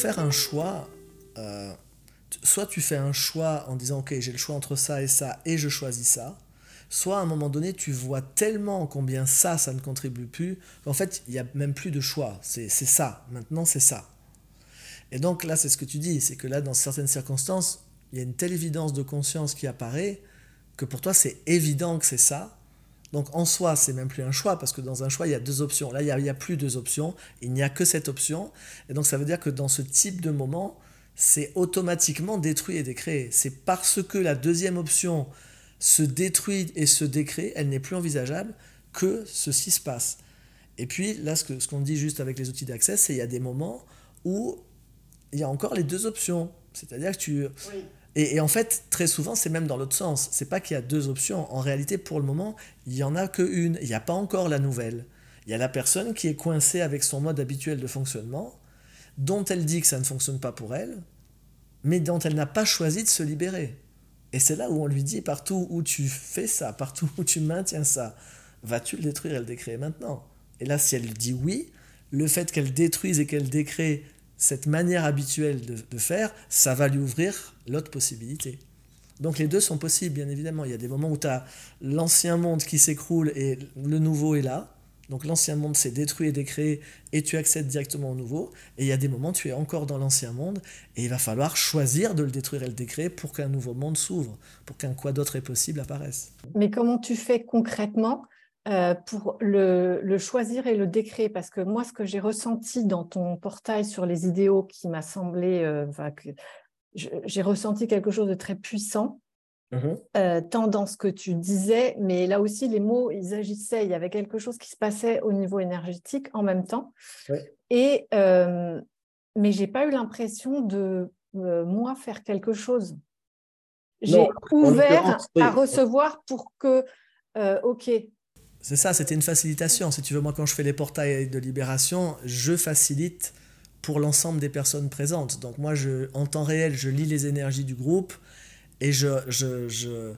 faire un choix, euh, soit tu fais un choix en disant ok j'ai le choix entre ça et ça et je choisis ça, soit à un moment donné tu vois tellement combien ça, ça ne contribue plus, qu'en fait il n'y a même plus de choix, c'est ça, maintenant c'est ça. Et donc là c'est ce que tu dis, c'est que là dans certaines circonstances, il y a une telle évidence de conscience qui apparaît que pour toi c'est évident que c'est ça. Donc en soi, c'est même plus un choix, parce que dans un choix, il y a deux options. Là, il n'y a, plus deux options, il n'y a que cette option. Et donc ça veut dire que dans ce type de moment, c'est automatiquement détruit et décréé. C'est parce que la deuxième option se détruit et se décrée, elle n'est plus envisageable, que ceci se passe. Et puis là, ce qu'on ce qu'on dit juste avec les outils d'accès, c'est qu'il y a des moments où il y a encore les deux options. C'est-à-dire que tu... Et, en fait, très souvent, c'est même dans l'autre sens. C'est pas qu'il y a deux options. En réalité, pour le moment, il y en a qu'une. Il n'y a pas encore la nouvelle. Il y a la personne qui est coincée avec son mode habituel de fonctionnement dont elle dit que ça ne fonctionne pas pour elle, mais dont elle n'a pas choisi de se libérer. Et c'est là où on lui dit, partout où tu fais ça, partout où tu maintiens ça, vas-tu le détruire et le décréer maintenant? Et là, si elle dit oui, le fait qu'elle détruise et qu'elle décrée cette manière habituelle de, faire, ça va lui ouvrir l'autre possibilité. Donc les deux sont possibles, bien évidemment. Il y a des moments où tu as l'ancien monde qui s'écroule et le nouveau est là. Donc l'ancien monde s'est détruit et décréé et tu accèdes directement au nouveau. Et il y a des moments où tu es encore dans l'ancien monde et il va falloir choisir de le détruire et le décréer pour qu'un nouveau monde s'ouvre, pour qu'un quoi d'autre est possible apparaisse. Mais comment tu fais concrètement euh, pour le, le, choisir et le décréer Parce que moi, ce que j'ai ressenti dans ton portail sur les idéaux qui m'a semblé, euh, enfin, j'ai ressenti quelque chose de très puissant. Mmh euh, tant dans ce que tu disais, mais là aussi, les mots, ils agissaient. Il y avait quelque chose qui se passait au niveau énergétique en même temps. Ouais. Et, euh, mais j'ai pas eu l'impression de, euh, moi, faire quelque chose. J'ai ouvert oui. à recevoir pour que, OK. C'est ça, c'était une facilitation. Si tu veux, moi, quand je fais les portails de libération, je facilite pour l'ensemble des personnes présentes. Donc moi, je, en temps réel, je lis les énergies du groupe et je, je, je,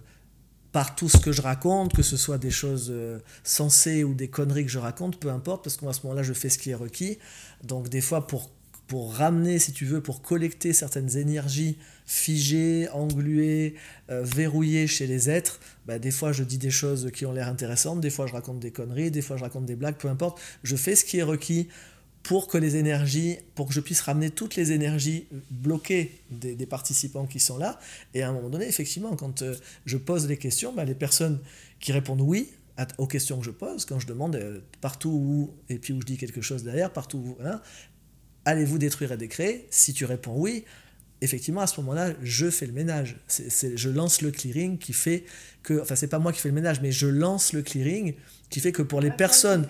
par tout ce que je raconte, que ce soit des choses euh, sensées ou des conneries que je raconte, peu importe, parce qu'à ce moment-là, je fais ce qui est requis. Donc des fois, pour, pour ramener, si tu veux, pour collecter certaines énergies figées, engluées, euh, verrouillées chez les êtres, bah, des fois je dis des choses qui ont l'air intéressantes, des fois je raconte des conneries, des fois je raconte des blagues, peu importe. Je fais ce qui est requis pour que les énergies, pour que je puisse ramener toutes les énergies bloquées des, participants qui sont là. Et à un moment donné, effectivement, quand euh, je pose les questions, bah, les personnes qui répondent oui aux questions que je pose, quand je demande euh, partout où, et puis où je dis quelque chose derrière, partout où, hein, allez-vous détruire et décréer Si tu réponds oui, effectivement, à ce moment-là, je fais le ménage. C est, c est, je lance le clearing qui fait que, enfin, c'est pas moi qui fais le ménage, mais je lance le clearing qui fait que pour les personnes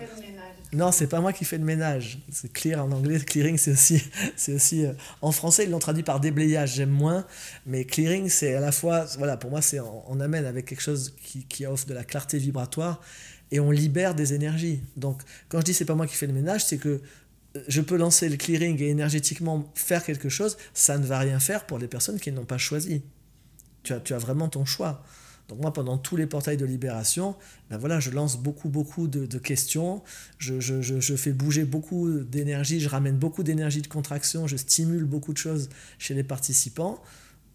non, c'est pas moi qui fais le ménage. C'est clear en anglais. Clearing, c'est aussi, c'est aussi. Euh, en français, ils l'ont traduit par déblayage. J'aime moins, mais clearing, c'est à la fois, voilà, pour moi, c'est on, on, amène avec quelque chose qui, qui, offre de la clarté vibratoire et on libère des énergies. Donc, quand je dis c'est pas moi qui fais le ménage, c'est que je peux lancer le clearing et énergétiquement faire quelque chose. Ça ne va rien faire pour les personnes qui n'ont pas choisi. Tu as, tu as vraiment ton choix. Donc moi, pendant tous les portails de libération, ben voilà, je lance beaucoup, beaucoup de, questions, je, je, je, fais bouger beaucoup d'énergie, je ramène beaucoup d'énergie de contraction, je stimule beaucoup de choses chez les participants.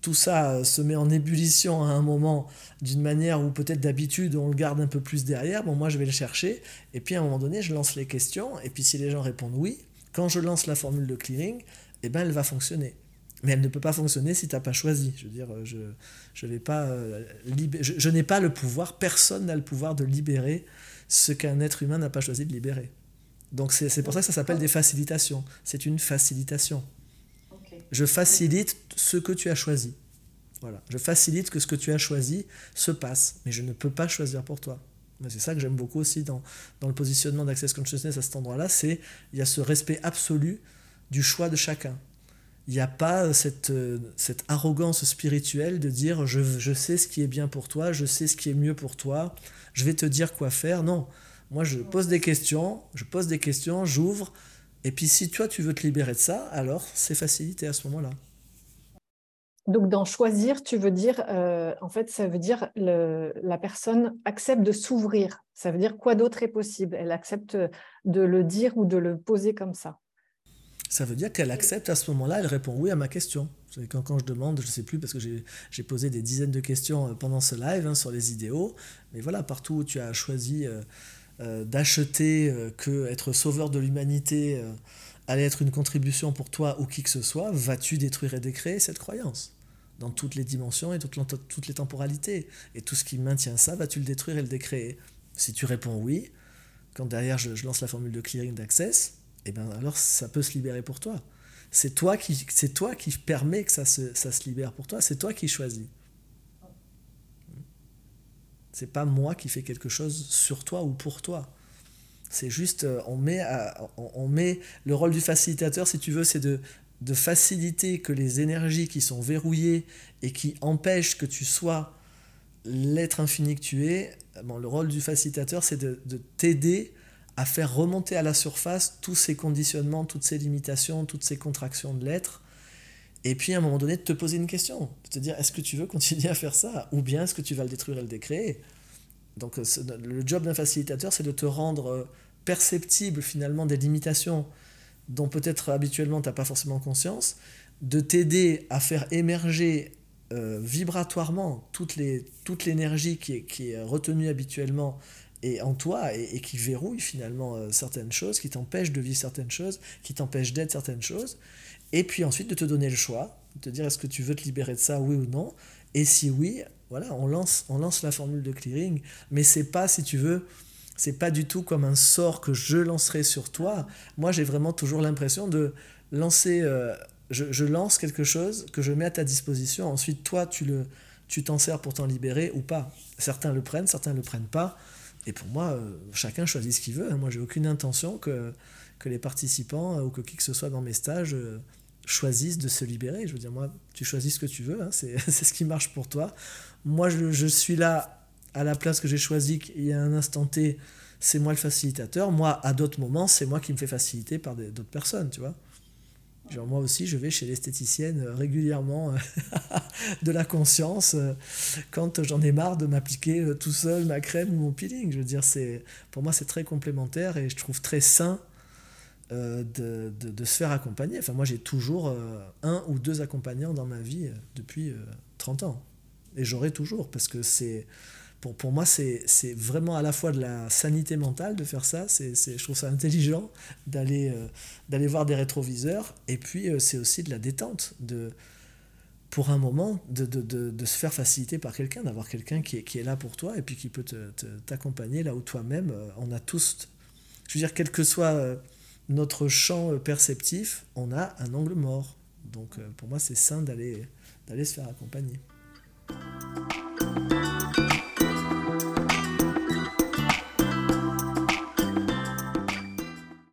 Tout ça euh, se met en ébullition à un moment d'une manière où peut-être d'habitude on le garde un peu plus derrière. Bon, moi je vais le chercher, et puis à un moment donné, je lance les questions, et puis si les gens répondent oui, quand je lance la formule de clearing, eh ben, elle va fonctionner mais elle ne peut pas fonctionner si tu n'as pas choisi. Je veux dire, je, je, vais pas, euh, je, je n'ai pas le pouvoir, personne n'a le pouvoir de libérer ce qu'un être humain n'a pas choisi de libérer. Donc c'est pour ça que ça s'appelle des facilitations. C'est une facilitation. Je facilite ce que tu as choisi. Voilà. Je facilite que ce que tu as choisi se passe, mais je ne peux pas choisir pour toi. C'est ça que j'aime beaucoup aussi dans, dans le positionnement d'Access Consciousness à cet endroit-là, c'est il y a ce respect absolu du choix de chacun il n'y a pas cette, cette arrogance spirituelle de dire je, je, sais ce qui est bien pour toi, je sais ce qui est mieux pour toi, je vais te dire quoi faire. Non, moi je pose des questions, je pose des questions, j'ouvre, et puis si toi tu veux te libérer de ça, alors c'est facilité à ce moment-là. Donc dans choisir, tu veux dire, euh, en fait, ça veut dire le, la personne accepte de s'ouvrir. Ça veut dire quoi d'autre est possible? Elle accepte de le dire ou de le poser comme ça. Ça veut dire qu'elle accepte à ce moment-là, elle répond oui à ma question. Quand, quand je demande, je ne sais plus, parce que j'ai posé des dizaines de questions euh, pendant ce live hein, sur les idéaux, mais voilà, partout où tu as choisi euh, euh, d'acheter que être sauveur de l'humanité allait être une contribution pour toi ou qui que ce soit, vas-tu détruire et décréer cette croyance dans toutes les dimensions et toutes, toutes les temporalités? Et tout ce qui maintient ça, vas-tu le détruire et le décréer? Si tu réponds oui, quand derrière je, je lance la formule de clearing d'access, et eh bien alors ça peut se libérer pour toi. C'est toi qui, c'est toi qui permet que ça se, ça se libère pour toi, c'est toi qui choisis. C'est pas moi qui fais quelque chose sur toi ou pour toi. C'est juste, euh, on met, on met le rôle du facilitateur, si tu veux, c'est de, de faciliter que les énergies qui sont verrouillées et qui empêchent que tu sois l'être infini que tu es, bon, le rôle du facilitateur, c'est de, de t'aider à faire remonter à la surface tous ces conditionnements, toutes ces limitations, toutes ces contractions de l'être. Et puis à un moment donné, de te poser une question, de te dire est-ce que tu veux continuer à faire ça Ou bien est-ce que tu vas le détruire et le décréer? Donc euh, le job d'un facilitateur, c'est de te rendre euh, perceptible finalement des limitations dont peut-être habituellement tu n'as pas forcément conscience, de t'aider à faire émerger euh, vibratoirement toute l'énergie qui, est, retenue habituellement et en toi et, qui verrouille finalement euh, certaines choses, qui t'empêchent de vivre certaines choses, qui t'empêchent d'être certaines choses, et puis ensuite de te donner le choix, de te dire est-ce que tu veux te libérer de ça, oui ou non, et si oui, voilà, on lance, on lance la formule de clearing, mais c'est pas, si tu veux, c'est pas du tout comme un sort que je lancerai sur toi. Moi, j'ai vraiment toujours l'impression de lancer, euh, je, je, lance quelque chose que je mets à ta disposition, ensuite toi, tu le tu t'en sers pour t'en libérer ou pas. Certains le prennent, certains ne le prennent pas. Et pour moi, euh, chacun choisit ce qu'il veut. Hein. Moi, j'ai aucune intention que, que les participants euh, ou que qui que ce soit dans mes stages choisissent de se libérer. Je veux dire, moi, tu choisis ce que tu veux, hein. c'est ce qui marche pour toi. Moi, je, je suis là à la place que j'ai choisie, il y a un instant T, c'est moi le facilitateur. Moi, à d'autres moments, c'est moi qui me fais faciliter par d'autres personnes, tu vois. Genre moi aussi, je vais chez l'esthéticienne euh, régulièrement euh, de la conscience euh, quand j'en ai marre de m'appliquer tout seul ma crème ou mon peeling. Je veux dire, pour moi, c'est très complémentaire et je trouve très sain de, de, de, se faire accompagner. Enfin, moi, j'ai toujours un ou deux accompagnants dans ma vie depuis 30 ans. Et j'aurai toujours parce que c'est pour, pour moi, c'est vraiment à la fois de la sanité mentale de faire ça. c'est je trouve ça intelligent d'aller euh, d'aller voir des rétroviseurs. Et puis, euh, c'est aussi de la détente. De, pour un moment, de, de, de, se faire faciliter par quelqu'un, d'avoir quelqu'un qui est, qui est là pour toi et puis qui peut t'accompagner là où toi-même, euh, on a tous, je veux dire, quel que soit notre champ perceptif, on a un angle mort. Donc pour moi, c'est sain d'aller se faire accompagner.